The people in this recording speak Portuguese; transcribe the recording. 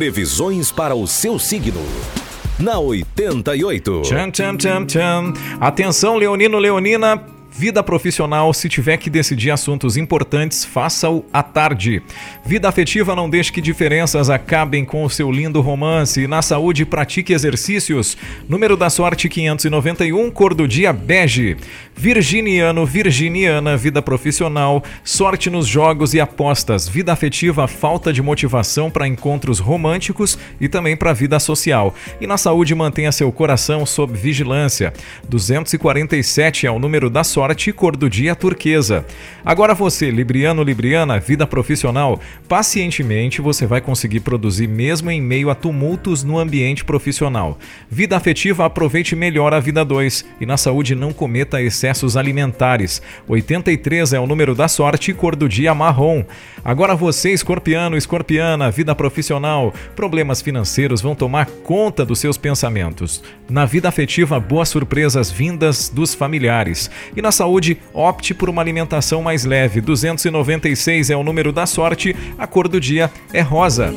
Previsões para o seu signo. Na 88. Tcham, tcham, tcham, tcham. Atenção, Leonino, Leonina. Vida profissional, se tiver que decidir assuntos importantes, faça-o à tarde. Vida afetiva, não deixe que diferenças acabem com o seu lindo romance. Na saúde, pratique exercícios. Número da sorte 591, cor do dia bege. Virginiano, virginiana, vida profissional, sorte nos jogos e apostas. Vida afetiva, falta de motivação para encontros românticos e também para a vida social. E na saúde, mantenha seu coração sob vigilância. 247 é o número da sorte sorte cor do dia turquesa. Agora você, Libriano, Libriana, vida profissional, pacientemente você vai conseguir produzir mesmo em meio a tumultos no ambiente profissional. Vida afetiva, aproveite melhor a vida 2 e na saúde não cometa excessos alimentares. 83 é o número da sorte cor do dia marrom. Agora você, escorpiano, escorpiana, vida profissional, problemas financeiros vão tomar conta dos seus pensamentos. Na vida afetiva, boas surpresas vindas dos familiares. E na na saúde, opte por uma alimentação mais leve. 296 é o número da sorte, a cor do dia é rosa.